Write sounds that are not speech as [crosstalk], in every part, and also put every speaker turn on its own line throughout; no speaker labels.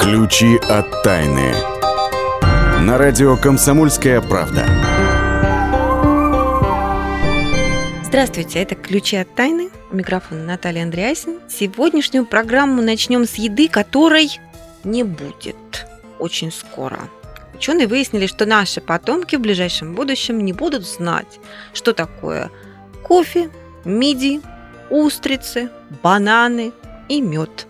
Ключи от тайны. На радио «Комсомольская правда».
Здравствуйте, это «Ключи от тайны». У микрофона Наталья Андреасин. Сегодняшнюю программу начнем с еды, которой не будет очень скоро. Ученые выяснили, что наши потомки в ближайшем будущем не будут знать, что такое кофе, мидии, устрицы, бананы и мед.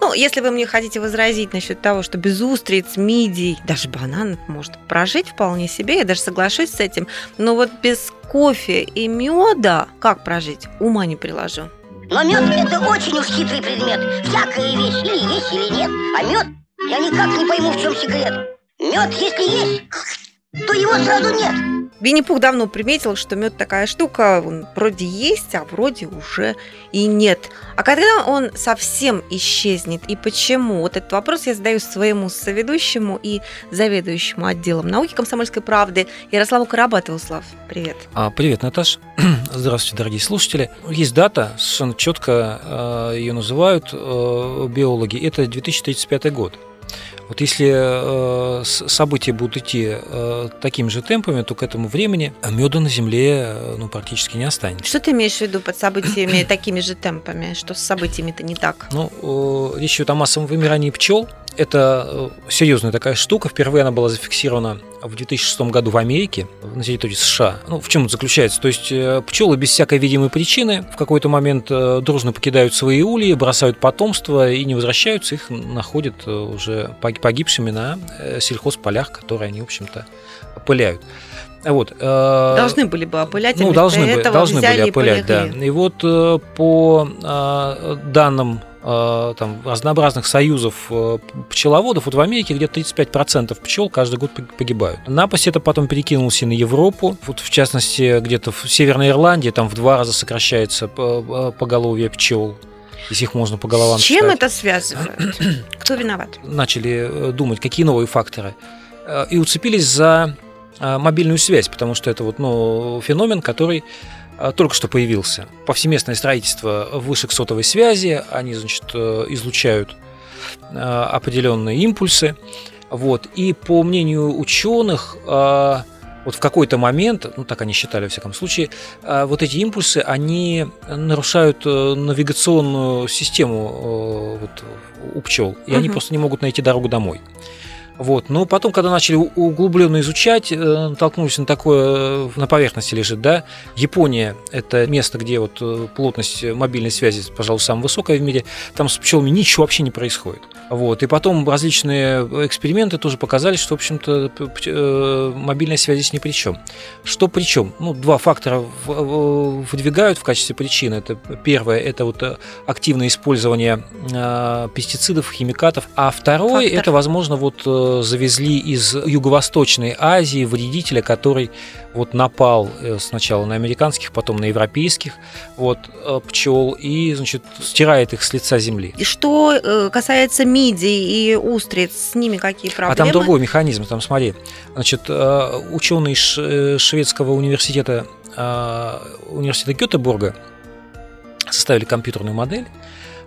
Ну, если вы мне хотите возразить насчет того, что без устриц, мидий, даже бананов может прожить вполне себе, я даже соглашусь с этим, но вот без кофе и меда как прожить, ума не приложу.
Но мед это очень уж хитрый предмет. Всякая вещь или есть, или нет. А мед, я никак не пойму, в чем секрет. Мед, если есть, то его сразу нет.
Винни-Пух давно приметил, что мед такая штука, он вроде есть, а вроде уже и нет. А когда он совсем исчезнет и почему? Вот этот вопрос я задаю своему соведущему и заведующему отделом науки комсомольской правды Ярославу Карабатову. Слав, привет.
А, привет, Наташ. [clears throat] Здравствуйте, дорогие слушатели. Есть дата, совершенно четко э, ее называют э, биологи. Это 2035 год. Вот если э, события будут идти э, такими же темпами, то к этому времени меда на Земле э, ну, практически не останется.
Что ты имеешь в виду под событиями [coughs] такими же темпами? Что с событиями-то не так?
Ну, э, речь идет о массовом вымирании пчел. Это э, серьезная такая штука. Впервые она была зафиксирована в 2006 году в Америке, на территории США. Ну, в чем это заключается? То есть э, пчелы без всякой видимой причины в какой-то момент э, дружно покидают свои ульи, бросают потомство и не возвращаются, их находят уже погибшими на сельхозполях, которые они, в общем-то, опыляют.
Вот, должны были бы опылять,
ну, должны, должны были опылять, да. И вот по данным Э, там, разнообразных союзов э, пчеловодов, вот в Америке где-то 35% пчел каждый год погибают. Напасть это потом перекинулся и на Европу, вот в частности где-то в Северной Ирландии там в два раза сокращается поголовье пчел если их можно по головам
С чем считать. это связывают? [clears throat] Кто виноват?
Начали э, думать, какие новые факторы. И уцепились за мобильную связь, потому что это вот, ну, феномен, который только что появился. Повсеместное строительство вышек сотовой связи, они, значит, э, излучают а, определенные импульсы. Вот. И по мнению ученых, вот в какой-то момент, ну так они считали во всяком случае, вот эти импульсы, они нарушают э, навигационную систему э, вот, у пчел, и угу. они просто не могут найти дорогу домой. Вот. Но потом, когда начали углубленно изучать, э, натолкнулись на такое, э, на поверхности лежит, да, Япония – это место, где вот э, плотность мобильной связи, пожалуй, самая высокая в мире, там с пчелами ничего вообще не происходит. Вот. И потом различные эксперименты тоже показали, что, в общем-то, мобильная связь здесь ни при чем. Что при чем? Ну, два фактора выдвигают в качестве причины. Это первое – это вот активное использование пестицидов, химикатов, а второе – это, возможно, вот завезли из Юго-Восточной Азии вредителя, который вот напал э, сначала на американских, потом на европейских вот, э, пчел и, значит, стирает их с лица земли.
И что э, касается мидий и устриц, с ними какие проблемы?
А там другой механизм, там смотри. Значит, ученые шведского университета, университета Гетеборга составили компьютерную модель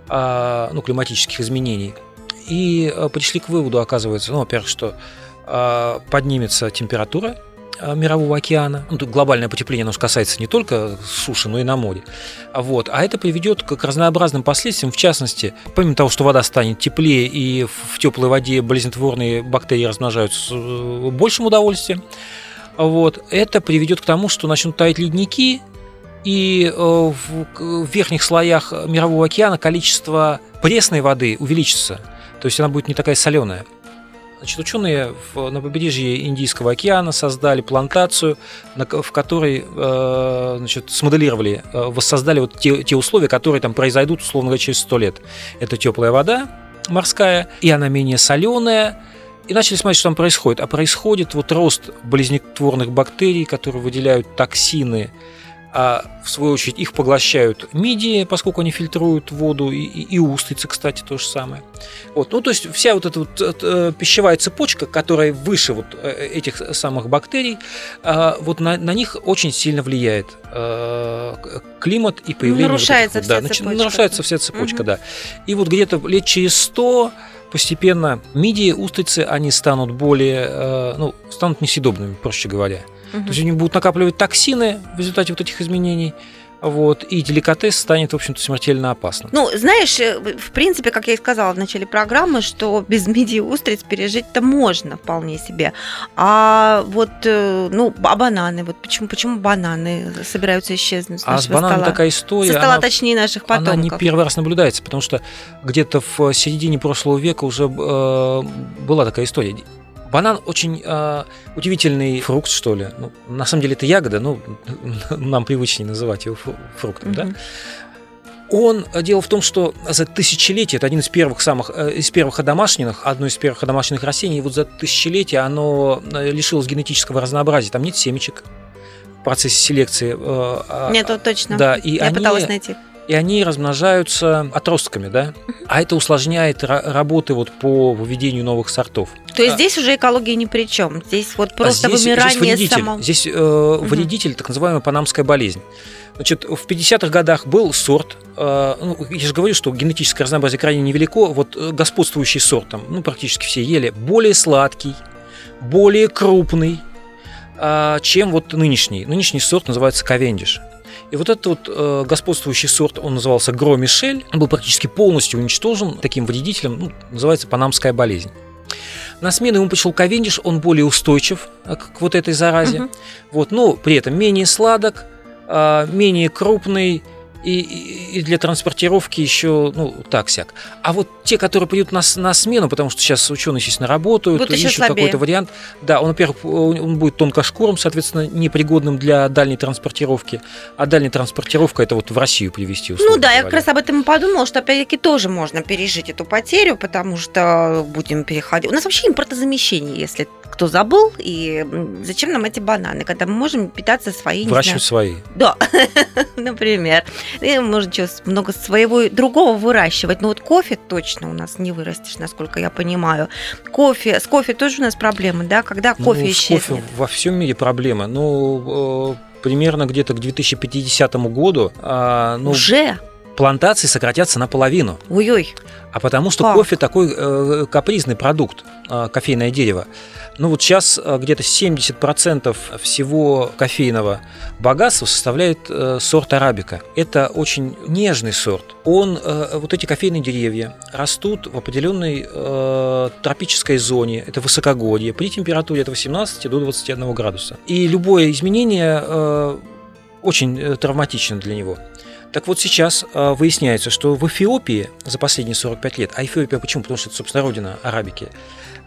ну, климатических изменений – и э, пришли к выводу, оказывается, ну, во-первых, что э, поднимется температура э, мирового океана. Ну, глобальное потепление оно касается не только суши, но и на море. Вот. А это приведет к разнообразным последствиям. В частности, помимо того, что вода станет теплее и в теплой воде болезнетворные бактерии размножаются с большим удовольствием, вот, это приведет к тому, что начнут таять ледники, и в верхних слоях мирового океана количество пресной воды увеличится. То есть она будет не такая соленая. Значит, ученые в, на побережье Индийского океана создали плантацию, на, в которой э, значит, смоделировали, э, воссоздали вот те, те условия, которые там произойдут, условно говоря, через сто лет. Это теплая вода морская, и она менее соленая, и начали смотреть, что там происходит. А происходит вот рост болезнетворных бактерий, которые выделяют токсины, а в свою очередь их поглощают мидии, поскольку они фильтруют воду, и, и, и устрицы, кстати, то же самое. Вот. Ну, то есть вся вот эта вот э, пищевая цепочка, которая выше вот э, этих самых бактерий, э, вот на, на них очень сильно влияет э, климат и появление...
Нарушается
вот этих,
вся
да,
цепочка.
Нарушается вся цепочка, угу. да. И вот где-то лет через 100 постепенно мидии, устрицы, они станут более, э, ну, станут несъедобными, проще говоря.
Мгм.
То есть они будут накапливать токсины в результате вот этих изменений, вот, и деликатес станет, в общем-то, смертельно опасным.
Ну, знаешь, э, в принципе, как я и сказала в начале программы, что без мидии устриц пережить-то можно вполне себе. А вот, э, ну, а бананы, вот почему, почему бананы собираются исчезнуть с
а с
нашего
бананом
стола?
такая история,
Со стола,
она-
точнее, наших потомков.
Она не первый раз наблюдается, потому что где-то в середине прошлого века уже э, была такая история. Банан очень э, удивительный фрукт, что ли. Ну, на самом деле это ягода, ну, [laughs] нам привычнее называть его фру- фруктом, да?
Мгм.
Он, э, дело в том, что за тысячелетия, это один из первых самых, э, из первых одомашненных, одно из первых одомашненных растений, и вот за тысячелетия оно э, лишилось генетического разнообразия, там нет семечек в процессе селекции. э, а-
Нет, точно.
Да, и
я
они,
пыталась найти.
И они размножаются отростками, да? А это усложняет ра- работы вот по выведению новых сортов.
То есть
А-
здесь уже экология ни при чем. Здесь вот
А
просто
здесь, здесь
вымирание
вредитель,
самого.
здесь э, вредитель, так называемая панамская болезнь. Значит, в 50-х годах был сорт, э, ну, я же говорю, что генетическое разнообразие крайне невелико, вот э, господствующий сорт, там, ну, практически все ели, более сладкий, более крупный, э, чем вот нынешний. Нынешний сорт называется Кавендиш. И вот этот вот э, господствующий сорт, он назывался Гро Мишель, он был практически полностью уничтожен таким вредителем, ну, называется панамская болезнь. На смену ему пришел Кавендиш, он более устойчив э, к вот этой заразе,
Мгм.
вот, но при этом менее сладок, а, менее крупный и, и- для транспортировки еще, ну, так-сяк. А вот те, которые придут на, на смену, потому что сейчас ученые, естественно, работают,
Будут
ищут какой-то вариант. Да, он, во-первых, он будет тонкошкурым, соответственно, непригодным для дальней транспортировки. А дальняя транспортировка это вот в Россию привезти.
Ну да, я
говоря.
как раз об этом и подумала, что опять-таки тоже можно пережить эту потерю, потому что будем переходить. У нас вообще импортозамещение, если кто забыл, и зачем нам эти бананы, когда мы можем питаться не
Выращивать свои.
да, [laughs] например. И можно много своего другого выращивать. Но вот кофе точно у нас не вырастешь, насколько я понимаю. Кофе, с кофе тоже у нас проблемы, да? Когда
Ну,
кофе
с
исчезнет?
кофе во всем мире проблемы. Ну, э, примерно где-то к 2050 году а, ну,
Уже?
Плантации сократятся наполовину.
Ой-ой.
А потому что
Как?
кофе такой э, капризный продукт, э, кофейное дерево. Ну вот сейчас э, где-то 70% всего кофейного богатства составляет э, сорт арабика. Это очень нежный сорт. Он, э, вот эти кофейные деревья растут в определенной э, тропической зоне, это высокогорье, при температуре от 18 до 21 градуса. И любое изменение э, очень э, травматично для него. Так вот сейчас э, выясняется, что в Эфиопии за последние 45 лет, а Эфиопия почему? Потому что это, собственно, родина арабики,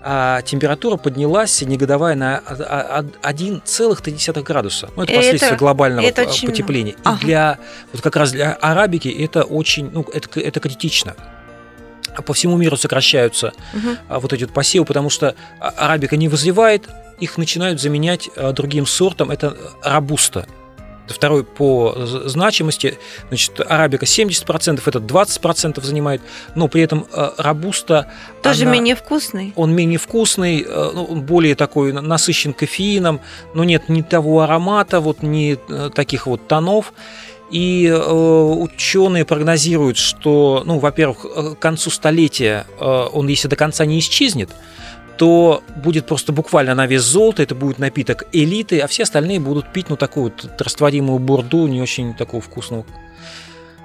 а температура поднялась среднегодовая на а- а- 1,3 градуса. Ну, это
Это-
последствия глобального
это очень
потепления. И
Ага.
для, вот как раз для арабики это очень, ну, это, это критично. По всему миру сокращаются а, вот эти вот посевы, потому что а- арабика не вызревает, их начинают заменять а, другим сортом, это рабуста. Второй по значимости. Значит, арабика 70%, это 20% занимает, но при этом а, рабуста...
Тоже
она-
менее вкусный.
он менее вкусный, э, ну, он более такой на- насыщен кофеином, но нет ни того аромата, вот ни э, таких вот тонов. И э, ученые прогнозируют, что, ну, во-первых, э, к концу столетия э, он, если до конца не исчезнет, то будет просто буквально на вес золота, это будет напиток элиты, а все остальные будут пить, ну, такую вот растворимую бурду, не очень такого вкусного,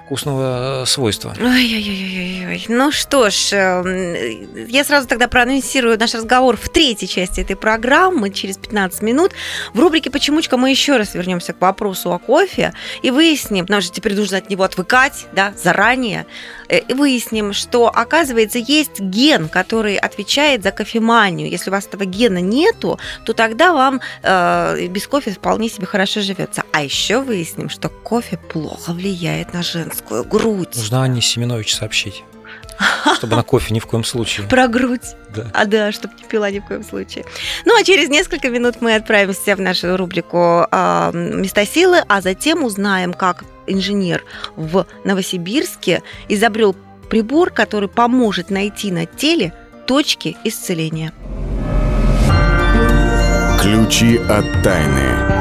вкусного э, свойства.
Ой-ой-ой-ой-ой. Ну что ж, эм, я сразу тогда проанонсирую наш разговор в третьей части этой программы через 15 минут. В рубрике «Почемучка» мы еще раз вернемся к вопросу о кофе и выясним, нам же теперь нужно от него отвыкать, да, заранее, выясним, что, оказывается, есть ген, который отвечает за кофеманию. Если у вас этого гена нету, то тогда вам э, без кофе вполне себе хорошо живется. А еще выясним, что кофе плохо влияет на женскую грудь.
Нужно Анне Семенович сообщить, чтобы на кофе ни в коем случае.
Про грудь.
Да.
А да, чтобы не пила ни в коем случае. Ну а через несколько минут мы отправимся в нашу рубрику а, «Места силы», а затем узнаем, как инженер в Новосибирске изобрел прибор, который поможет найти на теле точки исцеления.
Ключи от тайны.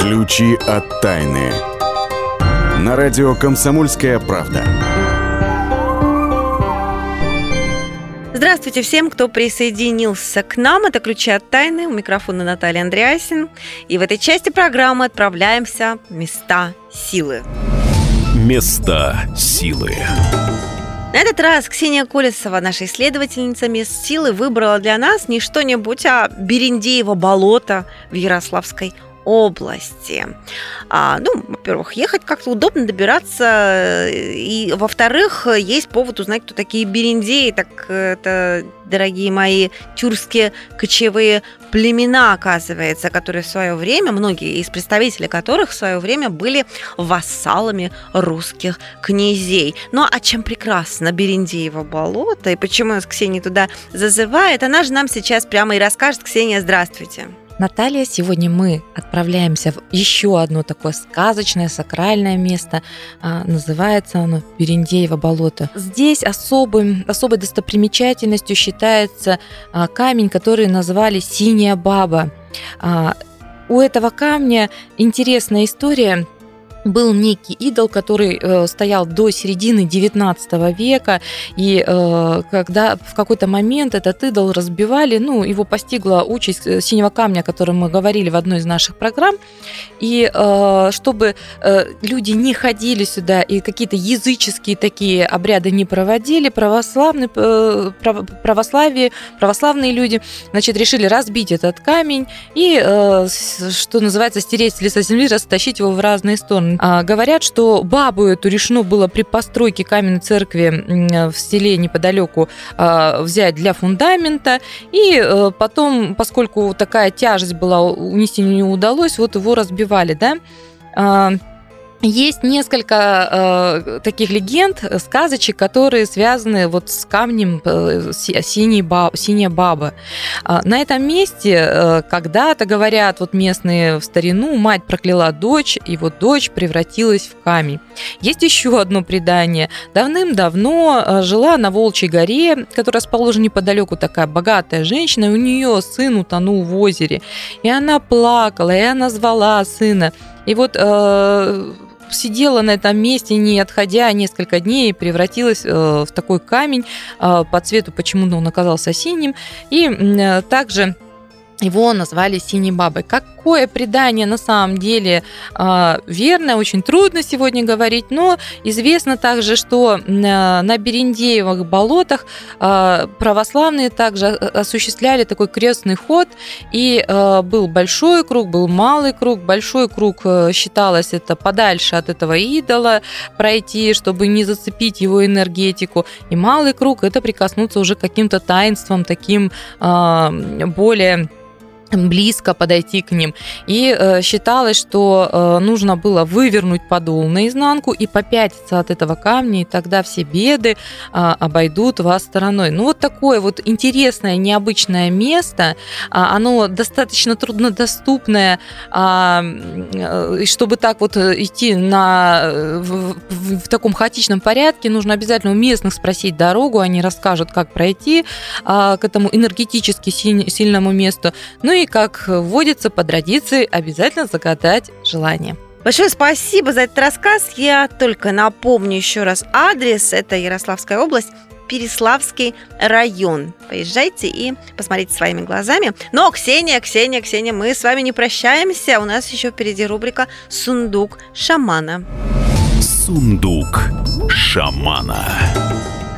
Ключи от тайны. На радио «Комсомольская правда».
Здравствуйте всем, кто присоединился к нам. Это «Ключи от тайны». У микрофона Наталья Андреасин. И в этой части программы отправляемся в места силы.
Места силы.
На этот раз Ксения Колесова, наша исследовательница мест силы, выбрала для нас не что-нибудь, а Берендеево болото в Ярославской области. А, ну, во-первых, ехать как-то удобно добираться, и, во-вторых, есть повод узнать, кто такие бериндеи, так это, дорогие мои, тюркские кочевые племена, оказывается, которые в свое время, многие из представителей которых в свое время были вассалами русских князей. Ну, а чем прекрасно Берендеево болото, и почему нас Ксения туда зазывает, она же нам сейчас прямо и расскажет. Ксения, здравствуйте.
Наталья, сегодня мы отправляемся в еще одно такое сказочное, сакральное место. А, называется оно Берендеево болото. Здесь особым, особой достопримечательностью считается а, камень, который назвали «Синяя баба». А, у этого камня интересная история – был некий идол, который э, стоял до середины 19 века, и э, когда в какой-то момент этот идол разбивали, ну, его постигла участь э, синего камня, о котором мы говорили в одной из наших программ, и э, чтобы э, люди не ходили сюда и какие-то языческие такие обряды не проводили, православные, э, православие, православные люди, значит, решили разбить этот камень и, э, что называется, стереть с лица земли, растащить его в разные стороны. А, говорят, что бабу эту решено было при постройке каменной церкви в селе неподалеку а, взять для фундамента. И э, потом, поскольку такая тяжесть была, унести не удалось, вот его разбивали, да. Есть несколько э, таких легенд, сказочек, которые связаны вот с камнем э, синей баб, синяя баба. Э, на этом месте э, когда-то, говорят вот местные в старину, мать прокляла дочь, и вот дочь превратилась в камень. Есть еще одно предание. Давным-давно э, жила на Волчьей горе, которая расположена неподалеку, такая богатая женщина, и у нее сын утонул в озере. И она плакала, и она звала сына. И вот э, сидела на этом месте, не отходя несколько дней, превратилась э, в такой камень э, по цвету, почему-то он оказался синим. И э, также его назвали синей бабой. Какое предание на самом деле э, верное, очень трудно сегодня говорить, но известно также, что э, на Берендеевых болотах э, православные также осуществляли такой крестный ход, и э, был большой круг, был малый круг. Большой круг э, считалось это подальше от этого идола пройти, чтобы не зацепить его энергетику, и малый круг это прикоснуться уже к каким-то таинствам таким более близко подойти к ним. И э, считалось, что э, нужно было вывернуть подол наизнанку и попятиться от этого камня, и тогда все беды э, обойдут вас стороной. Ну вот такое вот интересное, необычное место, э, оно достаточно труднодоступное, э, чтобы так вот идти на, в, в, в таком хаотичном порядке, нужно обязательно у местных спросить дорогу, они расскажут, как пройти э, к этому энергетически сильному месту. Ну и и, как вводится по традиции, обязательно загадать желание.
Большое спасибо за этот рассказ. Я только напомню еще раз адрес. Это Ярославская область, Переславский район. Поезжайте и посмотрите своими глазами. Но, Ксения, Ксения, Ксения, мы с вами не прощаемся. У нас еще впереди рубрика «Сундук шамана».
Сундук шамана.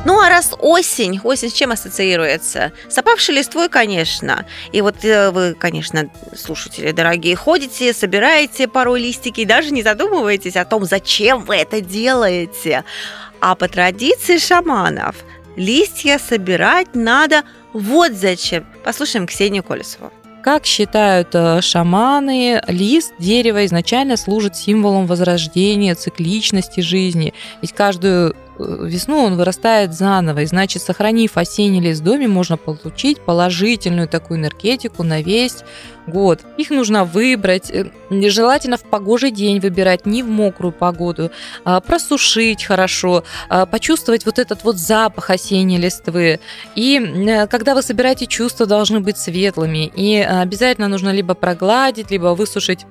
Ну а раз осень, осень с чем ассоциируется? С опавшей листвой, конечно. И вот э, вы, конечно, слушатели дорогие, ходите, собираете порой листики и даже не задумываетесь о том, зачем вы это делаете. А по традиции шаманов листья собирать надо вот зачем. Послушаем Ксению Колесову.
Как считают э, шаманы, лист дерева изначально служит символом возрождения, цикличности жизни. Ведь каждую весну он вырастает заново. И значит, сохранив осенний лес в доме, можно получить положительную такую энергетику на весь год. Их нужно выбрать, э, желательно в погожий день выбирать, не в мокрую погоду, а просушить хорошо, а почувствовать вот этот вот запах осенней листвы. И э, когда вы собираете чувства, должны быть светлыми. И обязательно нужно либо прогладить, либо высушить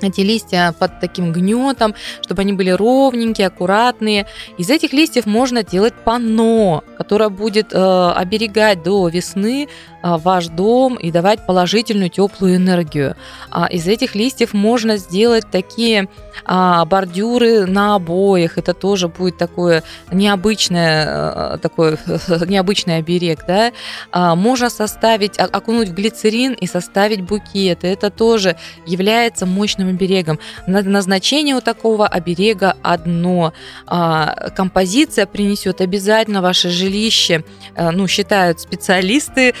эти листья под таким гнетом, чтобы они были ровненькие, аккуратные. Из этих листьев можно делать панно, которое будет э, оберегать до весны ваш дом и давать положительную теплую энергию. А из этих листьев можно сделать такие а, бордюры на обоях. Это тоже будет такое необычное, э, такой [laughs] необычный оберег. Да? А, можно составить, окунуть в глицерин и составить букет. Это тоже является мощным оберегом. Назначение у такого оберега одно. А, композиция принесет обязательно ваше жилище, э, ну, считают специалисты, э,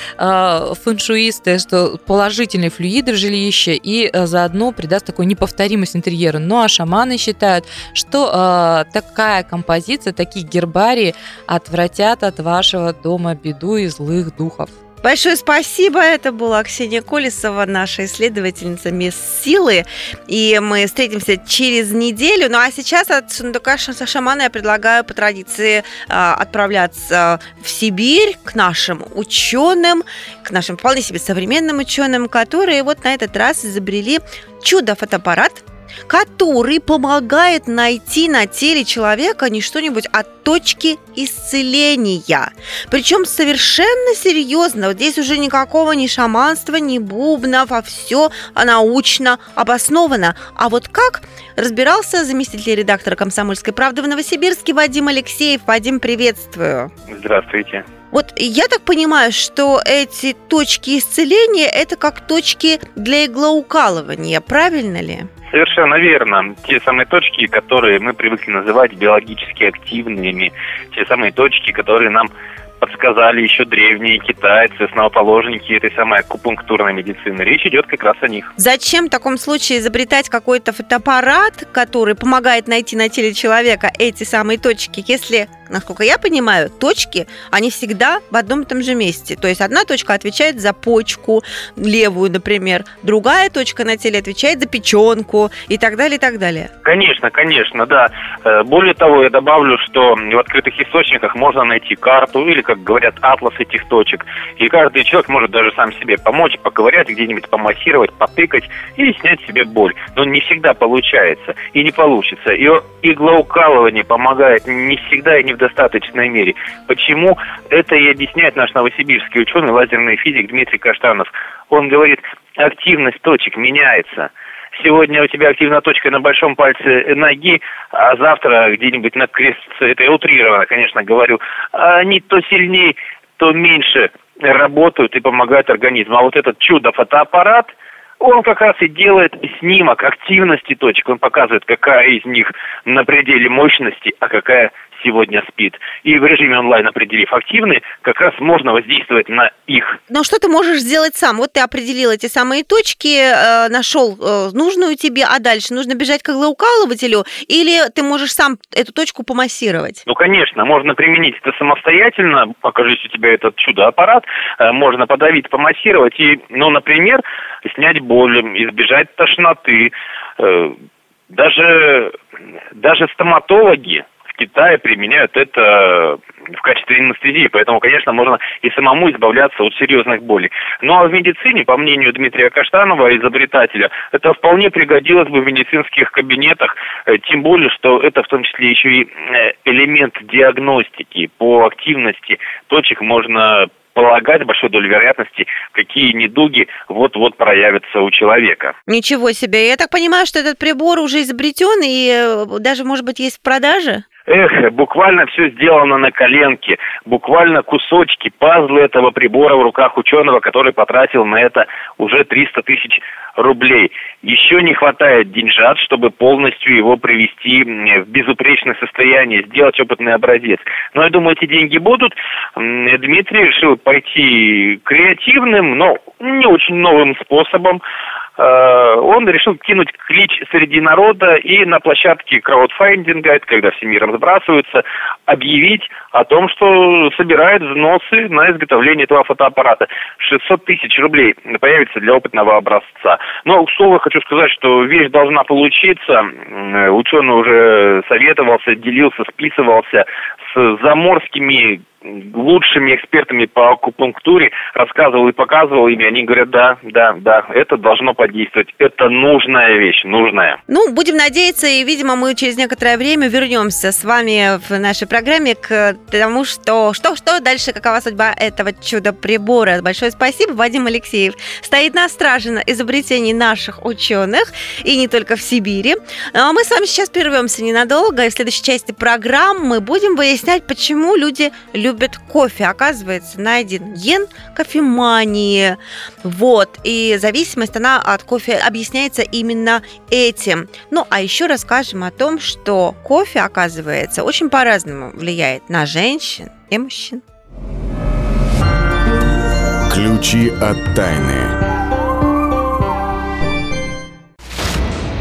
фэншуисты, что положительные флюиды в жилище и э, заодно придаст такую неповторимость интерьеру. Ну, а шаманы считают, что такая композиция, такие гербарии отвратят от вашего дома беду и злых духов.
Большое спасибо. Это была Ксения Колесова, наша исследовательница мест силы. И мы встретимся через неделю. Ну а сейчас от сундука шамана я предлагаю по традиции а, отправляться в Сибирь к нашим ученым, к нашим вполне себе современным ученым, которые вот на этот раз изобрели чудо-фотоаппарат – который помогает найти на теле человека не что-нибудь, а точки исцеления. Причем совершенно серьезно. Вот здесь уже никакого ни шаманства, ни бубнов, а все научно обосновано. А вот как разбирался заместитель редактора «Комсомольской правды» в Новосибирске Вадим Алексеев. Вадим, приветствую.
Здравствуйте.
Вот я так понимаю, что эти точки исцеления – это как точки для иглоукалывания, правильно ли?
Совершенно верно. Те самые точки, которые мы привыкли называть биологически активными, те самые точки, которые нам подсказали еще древние китайцы, основоположники этой самой акупунктурной медицины. Речь идет как раз о них.
Зачем в таком случае изобретать какой-то фотоаппарат, который помогает найти на теле человека эти самые точки, если насколько я понимаю, точки, они всегда в одном и том же месте. То есть одна точка отвечает за почку, левую, например, другая точка на теле отвечает за печенку и так далее, и так далее.
Конечно, конечно, да. Э, более того, я добавлю, что в открытых источниках можно найти карту или, как говорят, атлас этих точек. И каждый человек может даже сам себе помочь, поковырять где-нибудь, помассировать, потыкать и снять себе боль. Но не всегда получается и не получится. И иглоукалывание помогает не всегда и не в достаточной мере. Почему? Это и объясняет наш новосибирский ученый, лазерный физик Дмитрий Каштанов. Он говорит, активность точек меняется. Сегодня у тебя активная точка на большом пальце ноги, а завтра где-нибудь на крестце, это я утрированно, конечно, говорю, они то сильнее, то меньше работают и помогают организму. А вот этот чудо-фотоаппарат – он как раз и делает снимок активности точек. Он показывает, какая из них на пределе мощности, а какая сегодня спит. И в режиме онлайн, определив активные, как раз можно воздействовать на их.
Но что ты можешь сделать сам? Вот ты определил эти самые точки, э, нашел э, нужную тебе, а дальше нужно бежать к иглоукалывателю, или ты можешь сам эту точку помассировать?
Ну, конечно, можно применить это самостоятельно, покажись у тебя этот чудо-аппарат, э, можно подавить, помассировать и, ну, например, снять боль, избежать тошноты, даже, даже стоматологи Китае применяют это в качестве анестезии, поэтому, конечно, можно и самому избавляться от серьезных болей. Ну а в медицине, по мнению Дмитрия Каштанова, изобретателя, это вполне пригодилось бы в медицинских кабинетах, э, тем более, что это в том числе еще и э, элемент диагностики по активности точек можно полагать большой долей вероятности, какие недуги вот-вот проявятся у человека.
Ничего себе. Я так понимаю, что этот прибор уже изобретен и э, даже, может быть, есть в продаже?
Эх, буквально все сделано на коленке, буквально кусочки, пазлы этого прибора в руках ученого, который потратил на это уже 300 тысяч рублей. Еще не хватает деньжат, чтобы полностью его привести в безупречное состояние, сделать опытный образец. Но я думаю, эти деньги будут. Дмитрий решил пойти креативным, но не очень новым способом. Э, он решил кинуть клич среди народа и на площадке краудфандинга, это когда все миром сбрасываются, объявить о том, что собирает взносы на изготовление этого фотоаппарата. 600 тысяч рублей появится для опытного образца. Но, к слову, хочу сказать, что вещь должна получиться. Ученый уже советовался, делился, списывался с заморскими лучшими экспертами по акупунктуре, рассказывал и показывал ими, они говорят, да, да, да, это должно подействовать, это нужная вещь, нужная.
Ну, будем надеяться, и, видимо, мы через некоторое время вернемся с вами в нашей программе к тому, что, что, что дальше, какова судьба этого чудо-прибора. Большое спасибо, Вадим Алексеев стоит на страже изобретений наших ученых, и не только в Сибири. А мы с вами сейчас прервемся ненадолго, и в следующей части программы будем выяснять, почему люди любят любят кофе. Оказывается, найден ген кофемании. Вот. И зависимость, она от кофе объясняется именно этим. Ну, а еще расскажем о том, что кофе, оказывается, очень по-разному влияет на женщин и мужчин.
Ключи от тайны.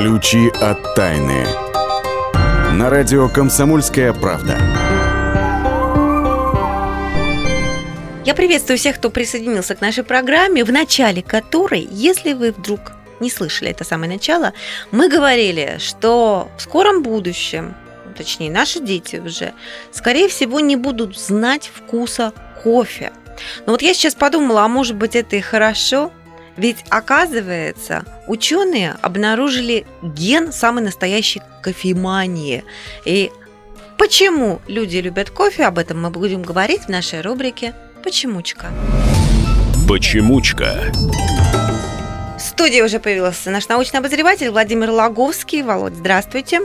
Ключи от тайны. На радио «Комсомольская правда».
Я приветствую всех, кто присоединился к нашей программе, в начале которой, если вы вдруг не слышали это самое начало, мы говорили, что в скором будущем, точнее наши дети уже, скорее всего, не будут знать вкуса кофе. Но вот я сейчас подумала, а может быть это и хорошо, ведь, оказывается, ученые обнаружили ген самой настоящей кофемании. И почему люди любят кофе, об этом мы будем говорить в нашей рубрике «Почемучка».
Почемучка.
В студии уже появился наш научный обозреватель Владимир Логовский. Володь, здравствуйте.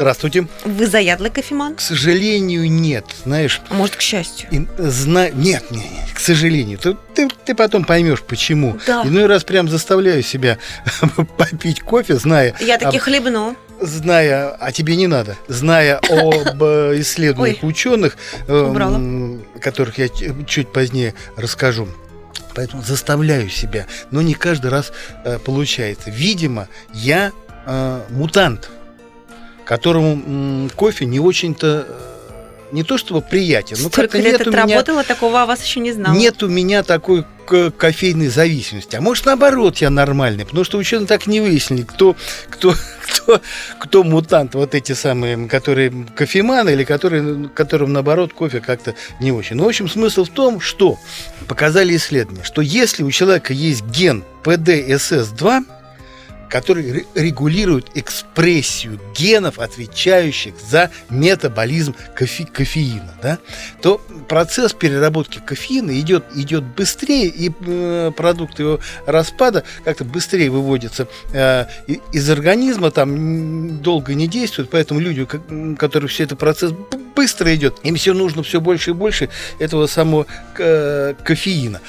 Здравствуйте.
Вы заядлый кофеман?
К сожалению, нет. Знаешь...
А может, к счастью?
И, зна... Нет, нет, нет, к сожалению. Ты, ты, ты потом поймешь, почему.
Да.
Иной раз прям заставляю себя [laughs] попить кофе, зная...
Я таки об... хлебну
зная, а тебе не надо, зная об э, [laughs] исследованиях ученых, эм, которых я чуть позднее расскажу. Поэтому заставляю себя, но не каждый раз э, получается. Видимо, я э, мутант которому кофе не очень-то э, не то чтобы приятен, но
как-то
нет
лет у меня... такого о вас еще не знала.
Нет у меня такой кофейной зависимости. А может, наоборот, я нормальный, потому что ученые так не выяснили, кто, кто, кто, кто мутант, вот эти самые, которые кофеманы или которые, которым, наоборот, кофе как-то не очень. Но, ну, в общем, смысл в том, что показали исследования, что если у человека есть ген PDSS2, который регулирует экспрессию генов, отвечающих за метаболизм кофе, кофеина, да, то процесс переработки кофеина идет, идет быстрее, и э, продукты его распада как-то быстрее выводятся э, из организма, там долго не действуют, поэтому люди, у которых все это процесс быстро идет, им все нужно все больше и больше этого самого э, кофеина.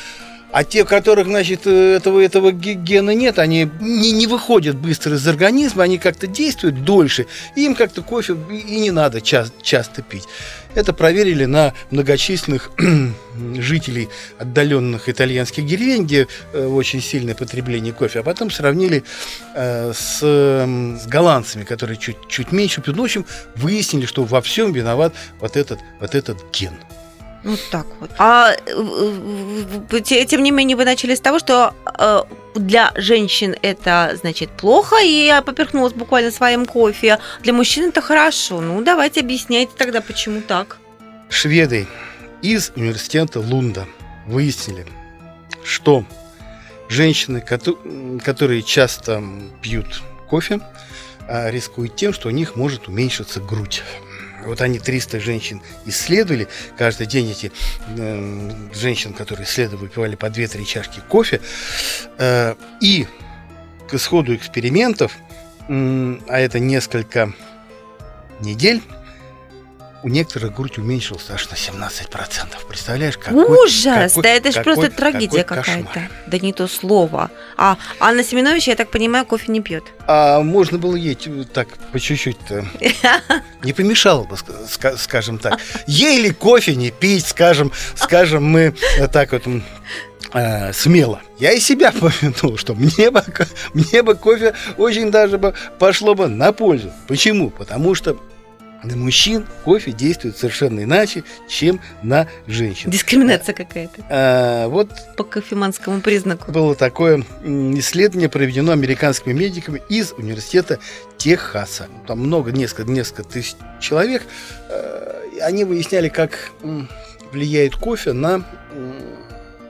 А те, которых, значит, э, этого, этого гена нет, они не, не выходят быстро из организма, они как-то действуют дольше, им как-то кофе и не надо часто, часто пить. Это проверили на многочисленных [clears throat] жителей отдаленных итальянских деревень, где э, очень сильное потребление кофе, а потом сравнили э, с, э, с голландцами, которые чуть, чуть меньше пьют. Ну, в общем, выяснили, что во всем виноват вот этот, вот этот ген.
Вот так вот. А тем не менее вы начали с того, что для женщин это значит плохо, и я поперхнулась буквально своим кофе. Для мужчин это хорошо. Ну, давайте объясняйте тогда, почему так.
Шведы из университета Лунда выяснили, что женщины, кото- которые часто пьют кофе, а, рискуют тем, что у них может уменьшиться грудь. Вот они 300 женщин исследовали. Каждый день эти э, женщин, которые исследовали, выпивали по 2-3 чашки кофе. Э, и к исходу экспериментов, м, а это несколько недель, у некоторых грудь уменьшилась аж на 17%. Представляешь, какой,
Ужас!
какой-
да это же просто трагедия какая-то. Да не то слово. А Анна Семенович, я так понимаю, кофе не пьет.
А можно было есть э, так по чуть-чуть-то. [laughs] Не помешало бы, ска- ска- скажем так. Ели кофе, не пить, скажем, скажем мы э, так вот э, смело. Я и себя помянул, что мне бы, мне бы кофе очень даже бы пошло бы на пользу. Почему? Потому что на мужчин кофе действует совершенно иначе, чем на женщин.
Дискриминация какая-то
А, вот
по кофеманскому признаку.
было такое исследование, проведено американскими медиками из университета Техаса. Там много, несколько, несколько тысяч человек. И Они выясняли, как влияет кофе на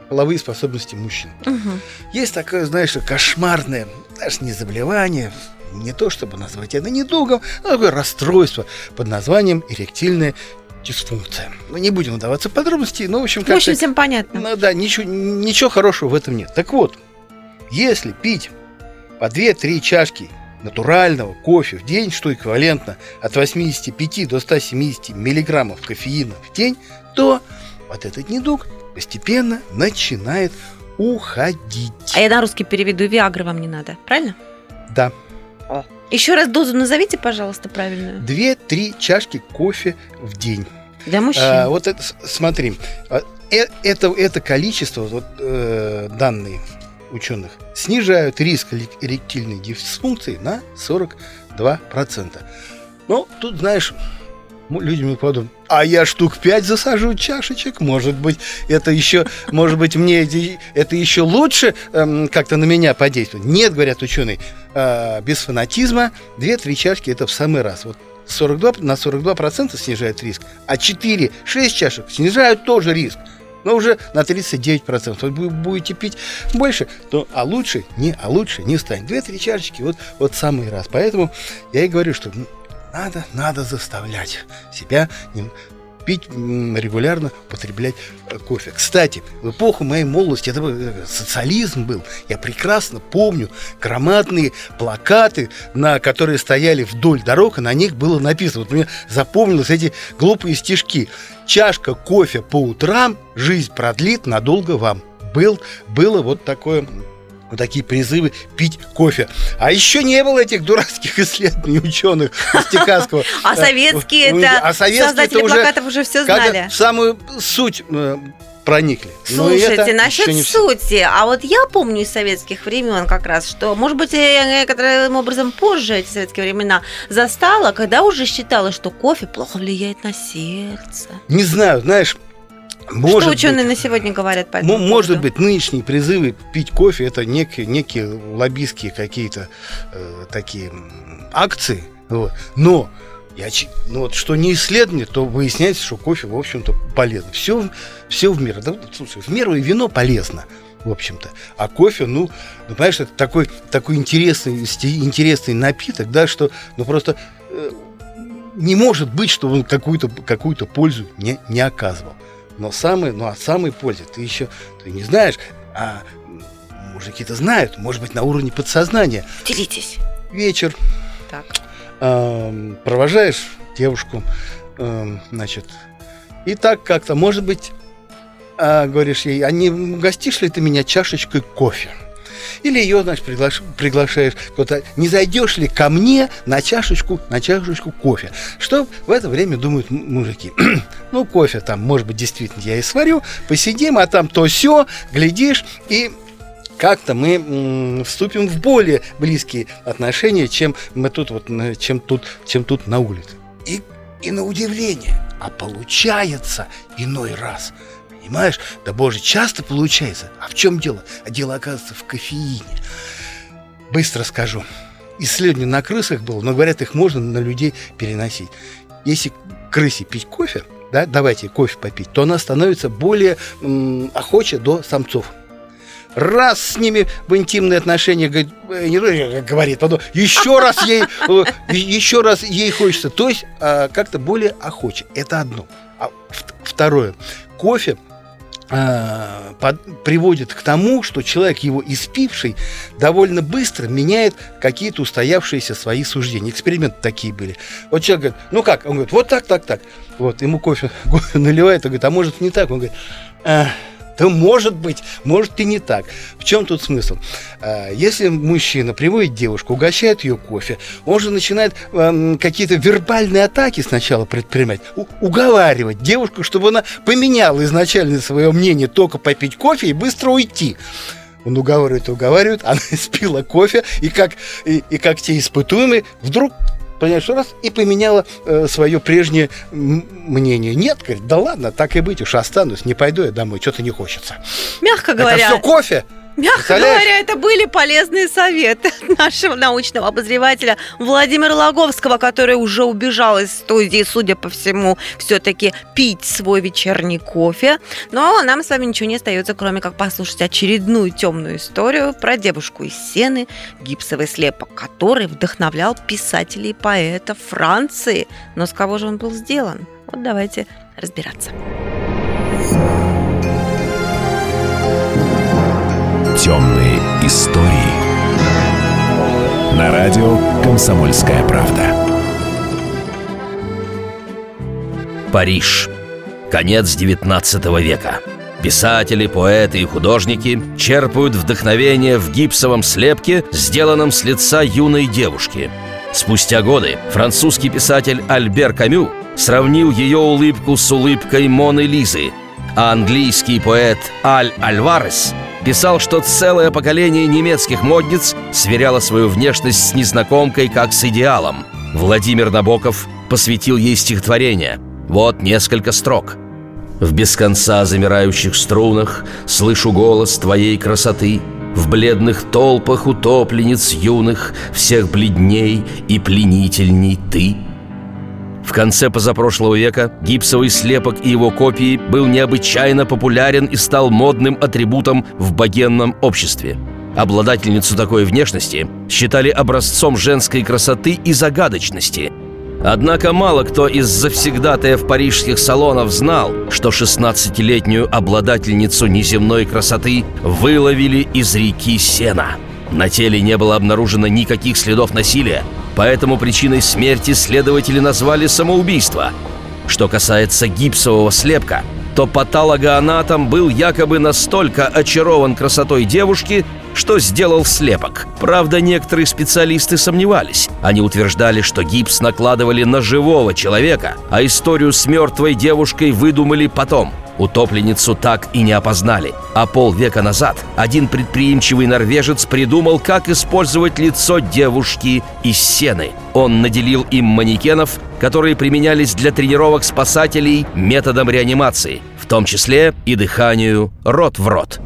половые способности мужчин.
Мгм.
Есть такое, знаешь, кошмарное, даже не заболевание, не то чтобы назвать это недугом, а такое расстройство под названием эректильная дисфункция. Мы не будем вдаваться в подробности, но, в общем,
В общем, всем понятно.
ну да, ничего, ничего хорошего в этом нет. Так вот, если пить по 2-3 чашки натурального кофе в день, что эквивалентно от 85 до 170 миллиграммов кофеина в день, то вот этот недуг постепенно начинает уходить.
А я на русский переведу, Виагры вам не надо, правильно?
Да,
Еще раз дозу назовите, пожалуйста, правильную.
2-3 чашки кофе в день.
Для мужчин.
А, вот это, смотри, а, э- это, это количество, вот э, данные ученых, снижают риск эре- эректильной дисфункции на 42%. Ну, тут, знаешь, мне подумают, а я штук 5 засажу чашечек, может быть, это еще, может быть, мне это еще лучше эм, как-то на меня подействует. Нет, говорят ученые, э, без фанатизма 2-3 чашки это в самый раз. Вот 42, на 42% снижает риск, а 4-6 чашек снижают тоже риск. Но уже на 39%. Вот вы будете пить больше, то а лучше не, а лучше не станет. Две-три чашечки, вот, вот самый раз. Поэтому я и говорю, что надо, надо заставлять себя пить регулярно, употреблять э, кофе. Кстати, в эпоху моей молодости это э, социализм был. Я прекрасно помню громадные плакаты, на которые стояли вдоль дорог, и на них было написано. Вот мне запомнилось эти глупые стишки. Чашка кофе по утрам жизнь продлит надолго вам. Был, было вот такое вот такие призывы пить кофе. А еще не было этих дурацких исследований ученых из Техасского. [laughs]
А советские
э,
это
а
создатели плакатов уже все знали.
самую суть э, проникли.
Слушайте, насчет
не
сути, а вот я помню из советских времен как раз, что, может быть, я некоторым образом позже эти советские времена застала, когда уже считала, что кофе плохо влияет на сердце.
Не знаю, знаешь, может
что ученые
быть,
на сегодня говорят по этому
Может
поводу?
быть, нынешние призывы пить кофе это некие, некие лоббистские какие-то э, такие акции. Вот. Но я, ну вот, что не исследование, то выясняется, что кофе, в общем-то, полезно. Все, все в меру. Да, слушай, в меру и вино полезно, в общем-то. А кофе, ну, ну понимаешь, это такой, такой интересный, интересный напиток, да, что ну просто э, не может быть, что он какую-то какую пользу не, не оказывал. Но самый, ну, о самой пользе ты еще ты не знаешь, а мужики-то знают, может быть, на уровне подсознания.
Делитесь.
Вечер,
Так.
эм, провожаешь девушку, эм, значит, и так как-то, может быть, а, говоришь ей, а не угостишь ли ты меня чашечкой кофе? Или ее, значит, приглаш- приглашаешь куда-то, не зайдешь ли ко мне на чашечку, на чашечку кофе? Что в это время думают мужики? [clears throat] ну, кофе там, может быть, действительно я и сварю, посидим, а там то все, глядишь, и как-то мы вступим в более близкие отношения, чем мы тут вот, чем тут, чем тут на улице. И, и на удивление, а получается иной раз. Понимаешь? Да боже, часто получается. А в чем дело? А дело, оказывается, в кофеине. Быстро скажу. Исследование на крысах было, но говорят, их можно на людей переносить. Если крысе пить кофе, да, давайте кофе попить, то она становится более м, охоча до самцов. Раз с ними в интимные отношения говорит, э, не знаю, говорит, потом еще раз ей, э, еще раз ей хочется. То есть а, как-то более охоче. Это одно. А второе. Кофе а, под- приводит к тому, что человек, его испивший, довольно быстро меняет какие-то устоявшиеся свои суждения. Эксперименты такие были. Вот человек говорит, ну как? Он говорит, вот так, так, так. Вот, ему кофе, [laughs] наливает, он говорит, а может не так? Он говорит, «А, да может быть, может и не так. В чем тут смысл? А, Если мужчина приводит девушку, угощает ее кофе, он же начинает эм, какие-то вербальные атаки сначала предпринимать, уговаривать девушку, чтобы она поменяла изначально свое мнение только попить кофе и быстро уйти. Он уговаривает, уговаривает, [laughs] она спила кофе, и как, и, и как те испытуемые, вдруг понимаешь, раз и поменяла э, свое прежнее мнение. Нет, говорит, да ладно, так и быть, уж останусь, не пойду я домой, что-то не хочется.
Мягко
Это
говоря,
все кофе.
Мягко говоря, это были полезные советы от нашего научного обозревателя Владимира Логовского, который уже убежал из студии, судя по всему, все-таки пить свой вечерний кофе. Но нам с вами ничего не остается, кроме как послушать очередную темную историю про девушку из Сены, гипсовый слепок, который вдохновлял писателей и поэтов Франции. Но с кого же он был сделан? Вот давайте разбираться.
Темные истории. На радио «Комсомольская правда».
Париж. Конец XIX века. Писатели, поэты и художники черпают вдохновение в гипсовом слепке, сделанном с лица юной девушки. Спустя годы французский писатель Альбер Камю сравнил ее улыбку с улыбкой Моны Лизы, а английский поэт Аль Альварес писал, что целое поколение немецких модниц сверяло свою внешность с незнакомкой как с идеалом. Владимир Набоков посвятил ей стихотворение. Вот несколько строк. В без конца замирающих струнах Слышу голос твоей красоты В бледных толпах утопленниц юных Всех бледней и пленительней ты в конце позапрошлого века гипсовый слепок и его копии был необычайно популярен и стал модным атрибутом в богемном обществе. Обладательницу такой внешности считали образцом женской красоты и загадочности. Однако мало кто из завсегдатаев парижских салонов знал, что 16-летнюю обладательницу неземной красоты выловили из реки Сена. На теле не было обнаружено никаких следов насилия, поэтому причиной смерти следователи назвали самоубийство. Что касается гипсового слепка, то патологоанатом был якобы настолько очарован красотой девушки, что сделал слепок. Правда, некоторые специалисты сомневались. Они утверждали, что гипс накладывали на живого человека, а историю с мертвой девушкой выдумали потом. Утопленницу так и не опознали. А полвека назад один предприимчивый норвежец придумал, как использовать лицо девушки из сены. Он наделил им манекенов, которые применялись для тренировок спасателей методом реанимации, в том числе и дыханию рот в рот.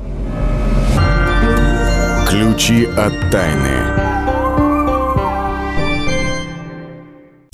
Ключи от тайны.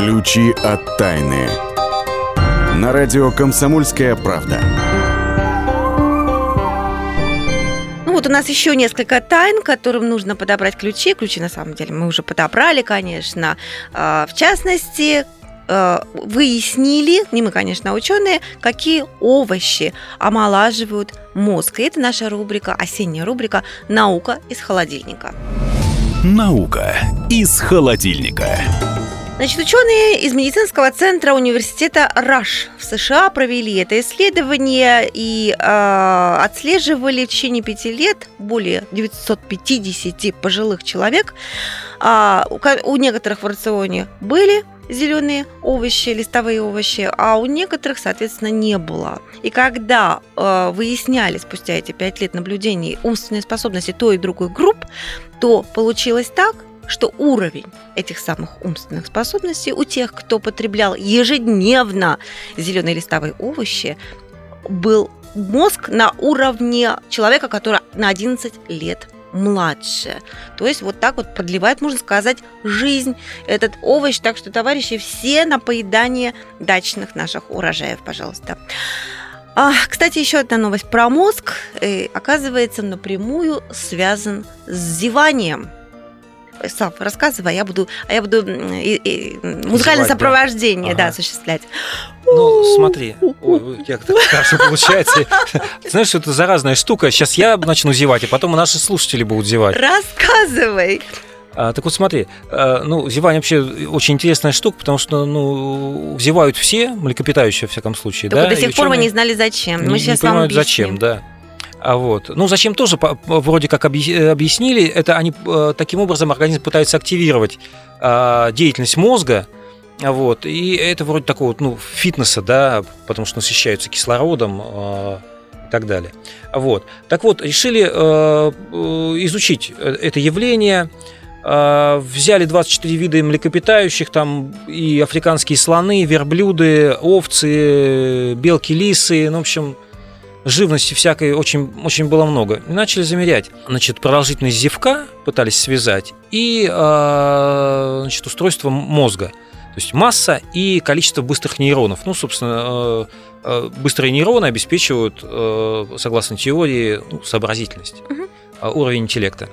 Ключи от тайны. На радио «Комсомольская правда».
Ну вот у нас еще несколько тайн, которым нужно подобрать ключи. Ключи, на самом деле, мы уже подобрали, конечно. А, В частности, э, выяснили, не мы, конечно, а ученые, какие овощи омолаживают мозг. И это наша рубрика, осенняя рубрика «Наука из холодильника».
Наука из холодильника.
Значит, ученые из медицинского центра университета Раш в США провели это исследование и э, отслеживали в течение пяти лет более 950 пожилых человек. А, у, ко- у некоторых в рационе были зеленые овощи, листовые овощи, а у некоторых, соответственно, не было. И когда э, выясняли спустя эти пять лет наблюдений умственные способности той и другой групп, то получилось так, что уровень этих самых умственных способностей у тех, кто потреблял ежедневно зеленые листовые овощи, был мозг на уровне человека, который на 11 лет младше. То есть вот так вот продлевает, можно сказать, жизнь этот овощ. Так что, товарищи, все на поедание дачных наших урожаев, пожалуйста. А, кстати, еще одна новость про мозг. Э, оказывается, напрямую связан с зеванием. Слав, рассказывай, а я буду, а я буду и- и, музыкальное
Зевать, да.
сопровождение да,
Ага.
осуществлять.
Ну, смотри, ой, как так хорошо получается. Знаешь, что это заразная штука. Сейчас я начну зевать, а потом и наши слушатели будут зевать.
Рассказывай.
А, так вот смотри, а, ну, зевание вообще очень интересная штука, потому что, ну, зевают все, млекопитающие, во всяком случае,
Только
да.
до сих пор мы не знали, зачем.
не-
Мы
не
сейчас вам
понимают,
объясним.
зачем, да. А вот, ну, зачем тоже вроде как э, объяснили, это они э, таким образом организм пытается активировать а, деятельность мозга, а вот, и это вроде такого, ну, фитнеса, да, потому что насыщаются кислородом а, и так далее. Вот. Так вот, решили э, изучить это явление, взяли 24 вида млекопитающих, там и африканские слоны, верблюды, овцы, белки, лисы, ну, в общем, живности всякой очень, очень было много. И начали замерять. Значит, продолжительность зевка пытались связать и а, значит, устройство мозга. То есть масса и количество быстрых нейронов. Ну, собственно, э, э, быстрые нейроны обеспечивают, э, согласно теории, ну, сообразительность,
Мгм.
а, уровень интеллекта.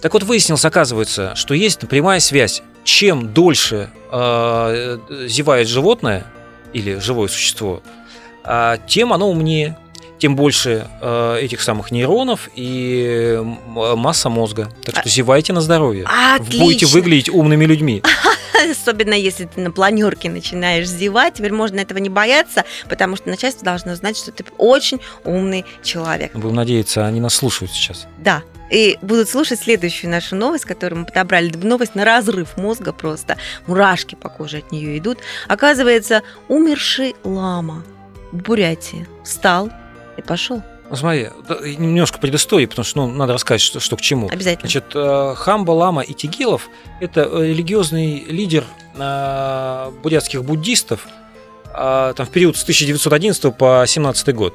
Так вот, выяснилось, оказывается, что есть прямая связь. Чем дольше э, зевает животное или живое существо, а, тем оно умнее, тем больше э, этих самых нейронов и масса мозга. Так что зевайте на здоровье. Вы Будете
Отлично.
выглядеть умными людьми. [laughs]
Особенно если ты на планерке начинаешь зевать, теперь можно этого не бояться, потому что начальство должно знать, что ты очень умный человек.
Будем надеяться, они нас слушают сейчас.
Да. И будут слушать следующую нашу новость, которую мы подобрали. Новость на разрыв мозга просто. Мурашки по коже от нее идут. Оказывается, умерший лама в Бурятии встал и пошел.
Ну, смотри, немножко предыстории, потому что ну, надо рассказать, что, что к чему.
Обязательно.
Значит, э, Хамба Лама Итигилов – это э, религиозный лидер э, бурятских буддистов там, в период с 1911 по 17 год.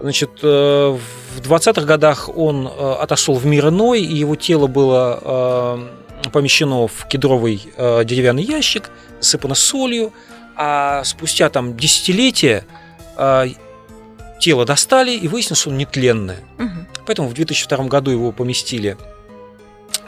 Значит, в 20-х годах он отошел в мир иной, и его тело было помещено в кедровый деревянный ящик, засыпано солью, а спустя там десятилетия тело достали и выяснилось, что он нетленное.
Мгм.
Поэтому в 2002 году его поместили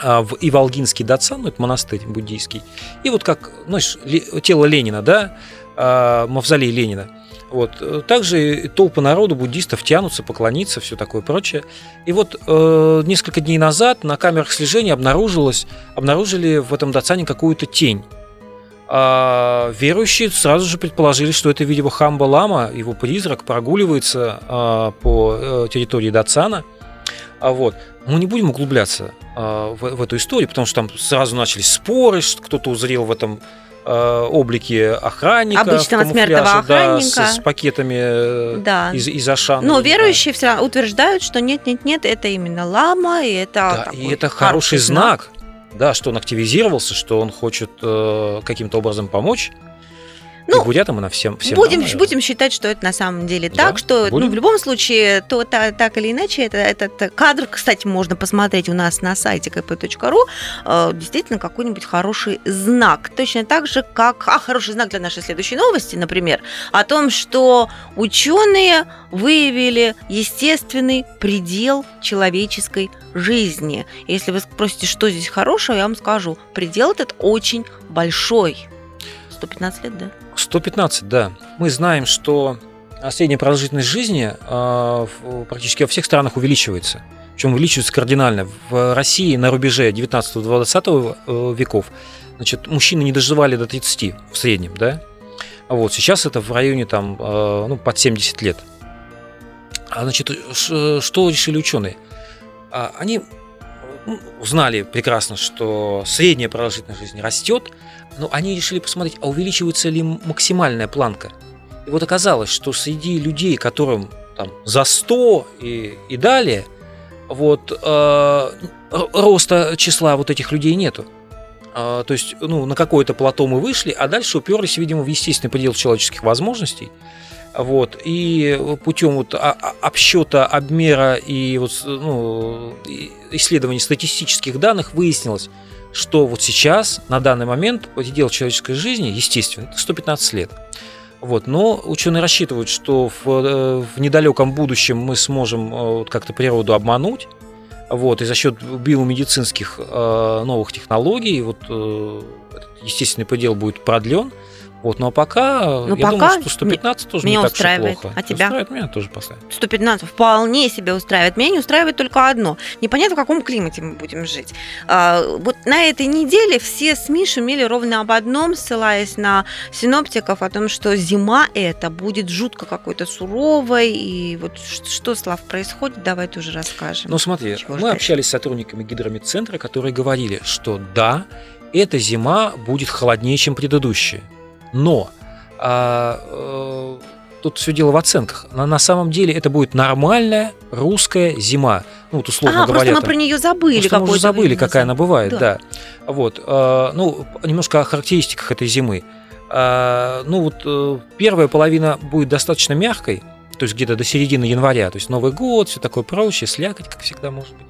а, в Иволгинский датсан, ну, это монастырь буддийский. И вот как, знаешь, тело Ленина, да, а, мавзолей Ленина. Вот. э, Также толпы народу, буддистов тянутся, поклониться, все такое прочее. И вот э, несколько дней назад на камерах слежения обнаружилось, обнаружили в этом датсане какую-то тень. А верующие сразу же предположили, что это, видимо, Хамба Лама, его призрак, прогуливается а, по э, территории Датсана. А вот. Мы не будем углубляться а, в, в эту историю, потому что там сразу начались споры, что кто-то узрел в этом а, облике охранника.
Обычного смертного
камуфляже, да,
охранника.
с, с пакетами э,
Да.
из, из Ашана.
Но верующие все утверждают, что нет-нет-нет, это именно лама, и это
Да,
такой
и это хороший знак, да, что он активизировался, что он хочет э, каким-то образом помочь.
Ну,
и бурятам, всем, всем
будем,
нам,
будем считать, что это на самом деле
Да,
так, что ну, в любом случае, то та- так или иначе, это, этот кадр, кстати, можно посмотреть у нас на сайте kp.ru, э, действительно какой-нибудь хороший знак. Точно так же, как... А, хороший знак для нашей следующей новости, например, о том, что ученые выявили естественный предел человеческой жизни. Если вы спросите, что здесь хорошего, я вам скажу, предел этот очень большой. 115 лет, да?
115, да. Мы знаем, что а, средняя продолжительность жизни а, практически во всех странах увеличивается. Причем увеличивается кардинально. В России на рубеже 19-20 э, веков значит, мужчины не доживали до 30 в среднем, да? А Вот, сейчас это в районе там, э, ну, под 70 лет. А, значит, ш- что решили ученые? А, Они узнали прекрасно, что средняя продолжительность жизни растет, но они решили посмотреть, а увеличивается ли максимальная планка. И вот оказалось, что среди людей, которым там, за 100 и, и далее, вот, э, роста числа вот этих людей нету. А, то есть, ну, на какое-то плато мы вышли, а дальше уперлись, видимо, в естественный предел человеческих возможностей. Вот, и путем вот обсчета, обмера и вот, ну, исследований статистических данных выяснилось, что вот сейчас, на данный момент, предел человеческой жизни, естественно, это 115 лет. Вот, но ученые рассчитывают, что в, э, в недалеком будущем мы сможем э, вот как-то природу обмануть, вот, и за счет биомедицинских э, новых технологий вот, э, естественный предел будет продлен. Вот, но пока, э,
Ну,
я
пока
думаю, что 115 тоже
меня
не так уж
устраивает.
плохо.
А тебя?
Устраивает меня тоже поставить.
115 вполне себя устраивает. Меня не устраивает только одно. Непонятно, в каком климате мы будем жить. А, Вот на этой неделе все СМИ шумели ровно об одном, ссылаясь на синоптиков, о том, что зима это будет жутко какой-то суровой. И вот что, Слав, происходит, давай тоже расскажем.
Ну смотри,
Чего
мы
ждать?
общались с сотрудниками гидромедцентра, которые говорили, что да, эта зима будет холоднее, чем предыдущая. Но а, э, тут все дело в оценках. На, на самом деле это будет нормальная русская зима. Ну, вот условно
а,
говоря.
просто мы
там-
про нее забыли.
Просто мы уже забыли,
время
какая она бывает,
Да.
да. Вот, э, ну, немножко о характеристиках этой зимы. Э, ну, вот э, первая половина будет достаточно мягкой, то есть где-то до середины января, то есть Новый год, все такое прочее, слякоть, как всегда, может быть.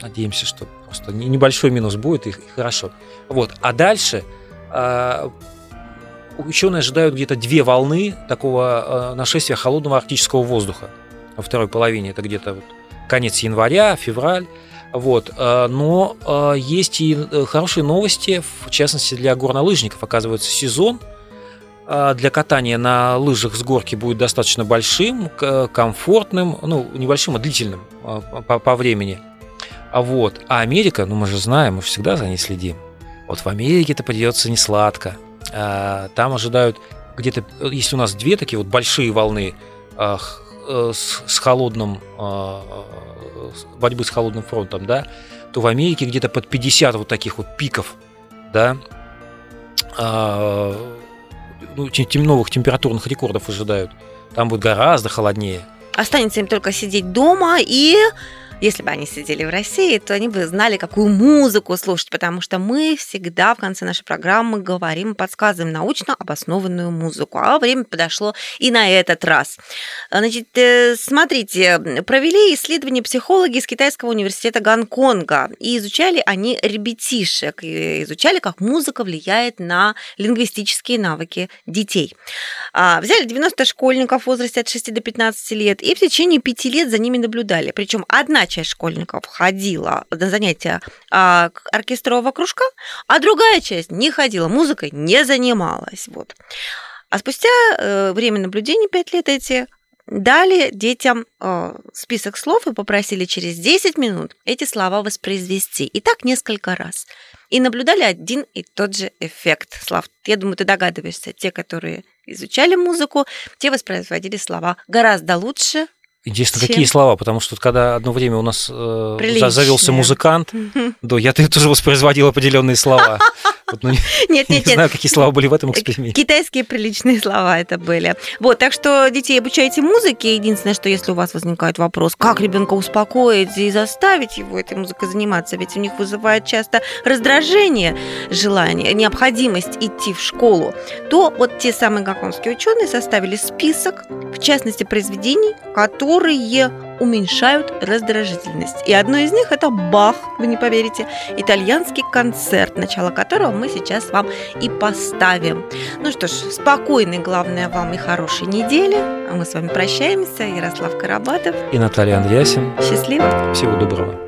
Надеемся, что просто не- небольшой минус будет, и, и хорошо. Вот, а дальше э, ученые ожидают где-то две волны такого э, нашествия холодного арктического воздуха во второй половине. Это где-то вот конец января, февраль. Вот. э, Но э, есть и хорошие новости, в частности для горнолыжников. Оказывается, сезон для катания на лыжах с горки будет достаточно большим, комфортным, ну, небольшим, а длительным по, по времени. Вот. А Америка, ну мы же знаем, мы всегда за ней следим. Вот в Америке это придется не сладко. А, Там ожидают где-то, э, если у нас две такие вот большие волны э, с, холодным э, борьбы с холодным фронтом, да, то в Америке где-то под 50 вот таких вот пиков, да, ну, тем новых температурных рекордов ожидают. Там будет гораздо холоднее.
Останется им только сидеть дома и если бы они сидели в России, то они бы знали, какую музыку слушать, потому что мы всегда в конце нашей программы говорим, подсказываем научно обоснованную музыку. А время подошло и на этот раз. Значит, э, смотрите, провели исследование психологи из Китайского университета Гонконга, и изучали они ребятишек, и изучали, как музыка влияет на лингвистические навыки детей. А, Взяли 90 школьников в возрасте от 6 до 15 лет и в течение 5 лет за ними наблюдали. Причем одна часть школьников ходила на занятия а, оркестрового кружка, а другая часть не ходила, музыкой не занималась. Вот. А спустя э, время наблюдений 5 лет эти дали детям э, список слов и попросили через 10 минут эти слова воспроизвести. И так несколько раз. И наблюдали один и тот же эффект. Слав, я думаю, ты догадываешься, те, которые изучали музыку, те воспроизводили слова гораздо лучше.
Интересно,
Чем?
какие слова, потому что когда одно время у нас э, завелся музыкант, да, я тоже воспроизводил определенные слова. [laughs] Вот, ну, не, [laughs]
Нет,
не
нет, нет.
знаю, какие слова были в этом эксперименте.
Китайские приличные слова это были. Вот, так что детей обучайте музыке. Единственное, что если у вас возникает вопрос, как ребенка успокоить и заставить его этой музыкой заниматься, ведь у них вызывает часто раздражение, желание, необходимость идти в школу, то вот те самые гонконгские ученые составили список, в частности, произведений, которые уменьшают раздражительность. И одно из них это Бах, вы не поверите, итальянский концерт, начало которого мы сейчас вам и поставим. Ну что ж, спокойной, главное, вам и хорошей недели. А мы с вами прощаемся. Ярослав Карабатов.
И Наталья Андреасин.
Счастливо.
Всего доброго.